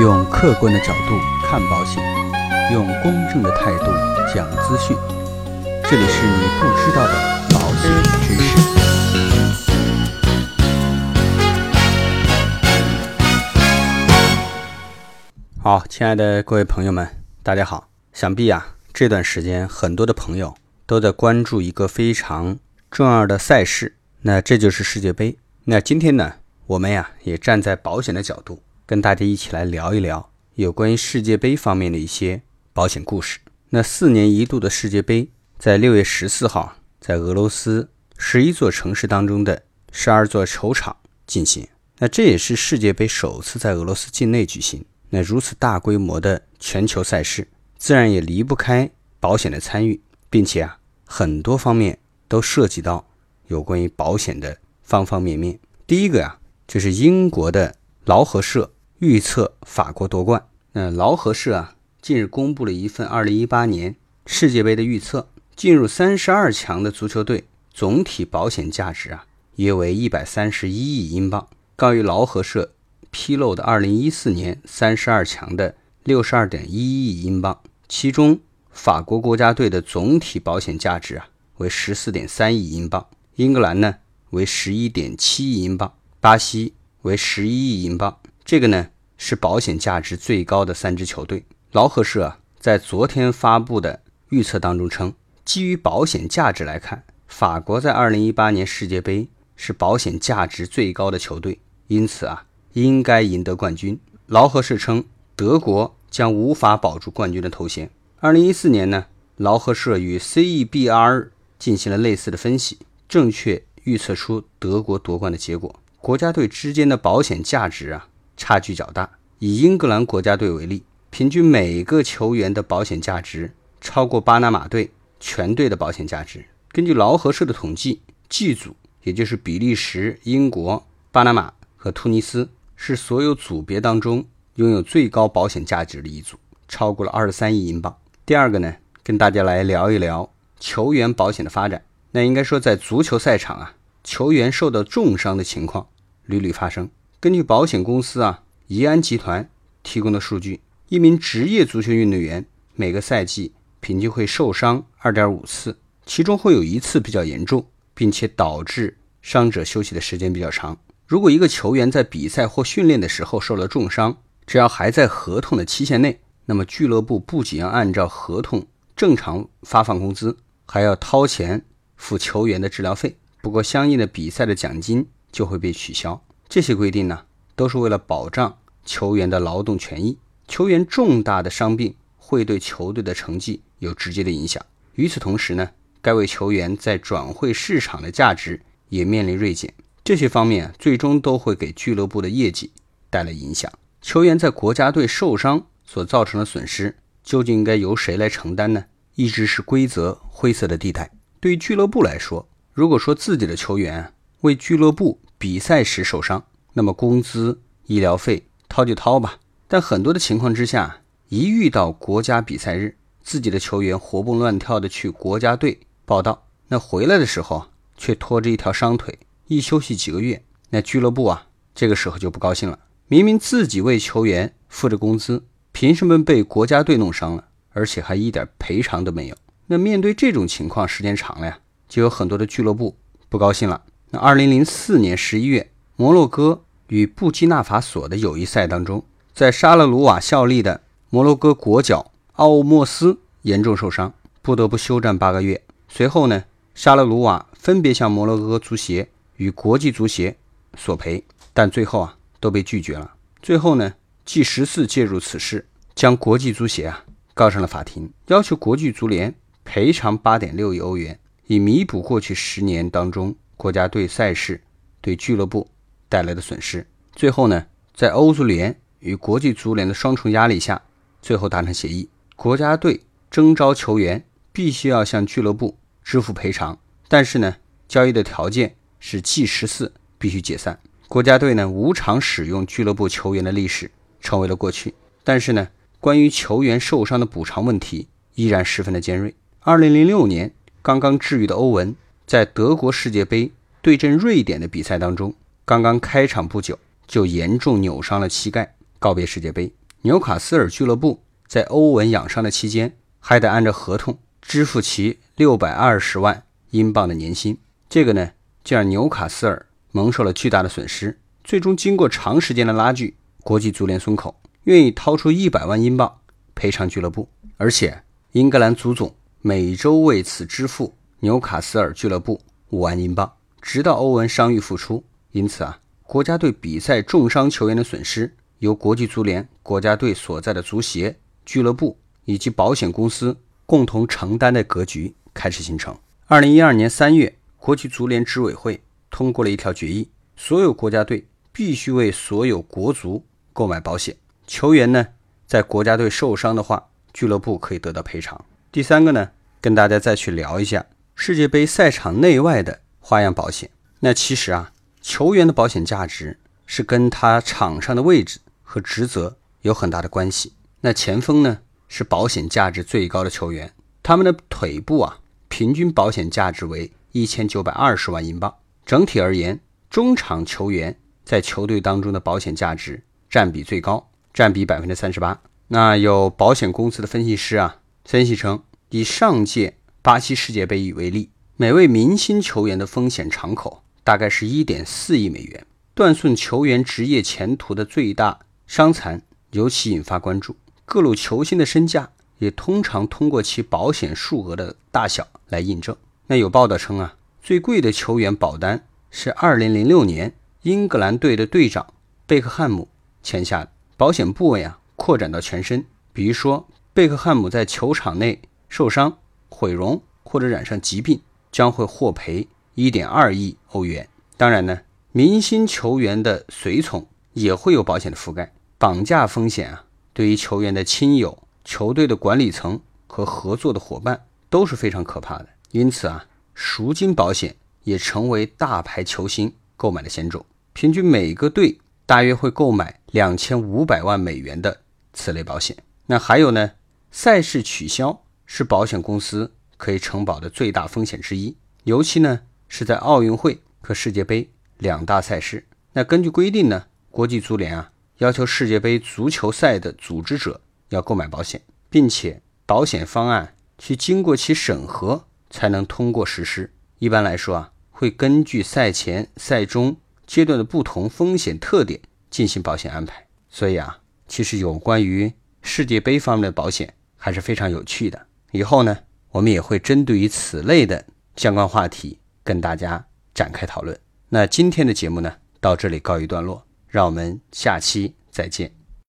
用客观的角度看保险，用公正的态度讲资讯。这里是你不知道的保险知识。好，亲爱的各位朋友们，大家好。想必啊，这段时间很多的朋友都在关注一个非常重要的赛事，那这就是世界杯。那今天呢，我们呀也站在保险的角度，跟大家一起来聊一聊有关于世界杯方面的一些保险故事。那四年一度的世界杯在六月十四号在俄罗斯十一座城市当中的十二座球场进行。那这也是世界杯首次在俄罗斯境内举行。那如此大规模的全球赛事，自然也离不开保险的参与，并且啊，很多方面都涉及到有关于保险的方方面面。第一个呀，就是英国的劳合社预测法国夺冠。那劳合社啊，近日公布了一份2018年世界杯的预测，进入三十二强的足球队总体保险价值啊，约为131亿英镑，高于劳合社。披露的2014年三十二强的62.1亿英镑，其中法国国家队的总体保险价值啊为14.3亿英镑，英格兰呢为11.7亿英镑，巴西为11亿英镑。这个呢是保险价值最高的三支球队。劳合社啊在昨天发布的预测当中称，基于保险价值来看，法国在2018年世界杯是保险价值最高的球队，因此啊。应该赢得冠军。劳合社称，德国将无法保住冠军的头衔。二零一四年呢，劳合社与 CEBR 进行了类似的分析，正确预测出德国夺冠的结果。国家队之间的保险价值啊，差距较大。以英格兰国家队为例，平均每个球员的保险价值超过巴拿马队全队的保险价值。根据劳合社的统计，G 组也就是比利时、英国、巴拿马和突尼斯。是所有组别当中拥有最高保险价值的一组，超过了二十三亿英镑。第二个呢，跟大家来聊一聊球员保险的发展。那应该说，在足球赛场啊，球员受到重伤的情况屡屡发生。根据保险公司啊怡安集团提供的数据，一名职业足球运动员每个赛季平均会受伤二点五次，其中会有一次比较严重，并且导致伤者休息的时间比较长。如果一个球员在比赛或训练的时候受了重伤，只要还在合同的期限内，那么俱乐部不仅要按照合同正常发放工资，还要掏钱付球员的治疗费。不过，相应的比赛的奖金就会被取消。这些规定呢，都是为了保障球员的劳动权益。球员重大的伤病会对球队的成绩有直接的影响。与此同时呢，该位球员在转会市场的价值也面临锐减。这些方面啊最终都会给俱乐部的业绩带来影响。球员在国家队受伤所造成的损失，究竟应该由谁来承担呢？一直是规则灰色的地带。对于俱乐部来说，如果说自己的球员为俱乐部比赛时受伤，那么工资、医疗费掏就掏吧。但很多的情况之下，一遇到国家比赛日，自己的球员活蹦乱跳的去国家队报道，那回来的时候却拖着一条伤腿。一休息几个月，那俱乐部啊，这个时候就不高兴了。明明自己为球员付着工资，凭什么被国家队弄伤了，而且还一点赔偿都没有？那面对这种情况，时间长了呀，就有很多的俱乐部不高兴了。那二零零四年十一月，摩洛哥与布基纳法索的友谊赛当中，在沙勒鲁瓦效力的摩洛哥国脚奥莫斯严重受伤，不得不休战八个月。随后呢，沙勒鲁瓦分别向摩洛哥足协。与国际足协索赔，但最后啊都被拒绝了。最后呢，G 十四介入此事，将国际足协啊告上了法庭，要求国际足联赔偿八点六亿欧元，以弥补过去十年当中国家队赛事对俱乐部带来的损失。最后呢，在欧足联与国际足联的双重压力下，最后达成协议，国家队征召球员必须要向俱乐部支付赔偿，但是呢，交易的条件。是 G 十四必须解散，国家队呢无偿使用俱乐部球员的历史成为了过去。但是呢，关于球员受伤的补偿问题依然十分的尖锐。二零零六年刚刚治愈的欧文，在德国世界杯对阵瑞典的比赛当中，刚刚开场不久就严重扭伤了膝盖，告别世界杯。纽卡斯尔俱乐部在欧文养伤的期间，还得按照合同支付其六百二十万英镑的年薪。这个呢，就让纽卡斯尔蒙受了巨大的损失。最终，经过长时间的拉锯，国际足联松口，愿意掏出一百万英镑赔偿俱乐部，而且英格兰足总每周为此支付纽卡斯尔俱乐部五万英镑，直到欧文伤愈复出。因此啊，国家队比赛重伤球员的损失。由国际足联、国家队所在的足协、俱乐部以及保险公司共同承担的格局开始形成。二零一二年三月，国际足联执委会通过了一条决议：所有国家队必须为所有国足购买保险。球员呢，在国家队受伤的话，俱乐部可以得到赔偿。第三个呢，跟大家再去聊一下世界杯赛场内外的花样保险。那其实啊，球员的保险价值是跟他场上的位置。和职责有很大的关系。那前锋呢，是保险价值最高的球员，他们的腿部啊，平均保险价值为一千九百二十万英镑。整体而言，中场球员在球队当中的保险价值占比最高，占比百分之三十八。那有保险公司的分析师啊，分析称，以上届巴西世界杯以为例，每位明星球员的风险敞口大概是一点四亿美元，断送球员职业前途的最大。伤残尤其引发关注，各路球星的身价也通常通过其保险数额的大小来印证。那有报道称啊，最贵的球员保单是2006年英格兰队的队长贝克汉姆签下的，保险部位啊扩展到全身。比如说，贝克汉姆在球场内受伤、毁容或者染上疾病，将会获赔1.2亿欧元。当然呢，明星球员的随从也会有保险的覆盖。绑架风险啊，对于球员的亲友、球队的管理层和合作的伙伴都是非常可怕的。因此啊，赎金保险也成为大牌球星购买的险种。平均每个队大约会购买两千五百万美元的此类保险。那还有呢，赛事取消是保险公司可以承保的最大风险之一，尤其呢是在奥运会和世界杯两大赛事。那根据规定呢，国际足联啊。要求世界杯足球赛的组织者要购买保险，并且保险方案需经过其审核才能通过实施。一般来说啊，会根据赛前、赛中阶段的不同风险特点进行保险安排。所以啊，其实有关于世界杯方面的保险还是非常有趣的。以后呢，我们也会针对于此类的相关话题跟大家展开讨论。那今天的节目呢，到这里告一段落。让我们下期再见。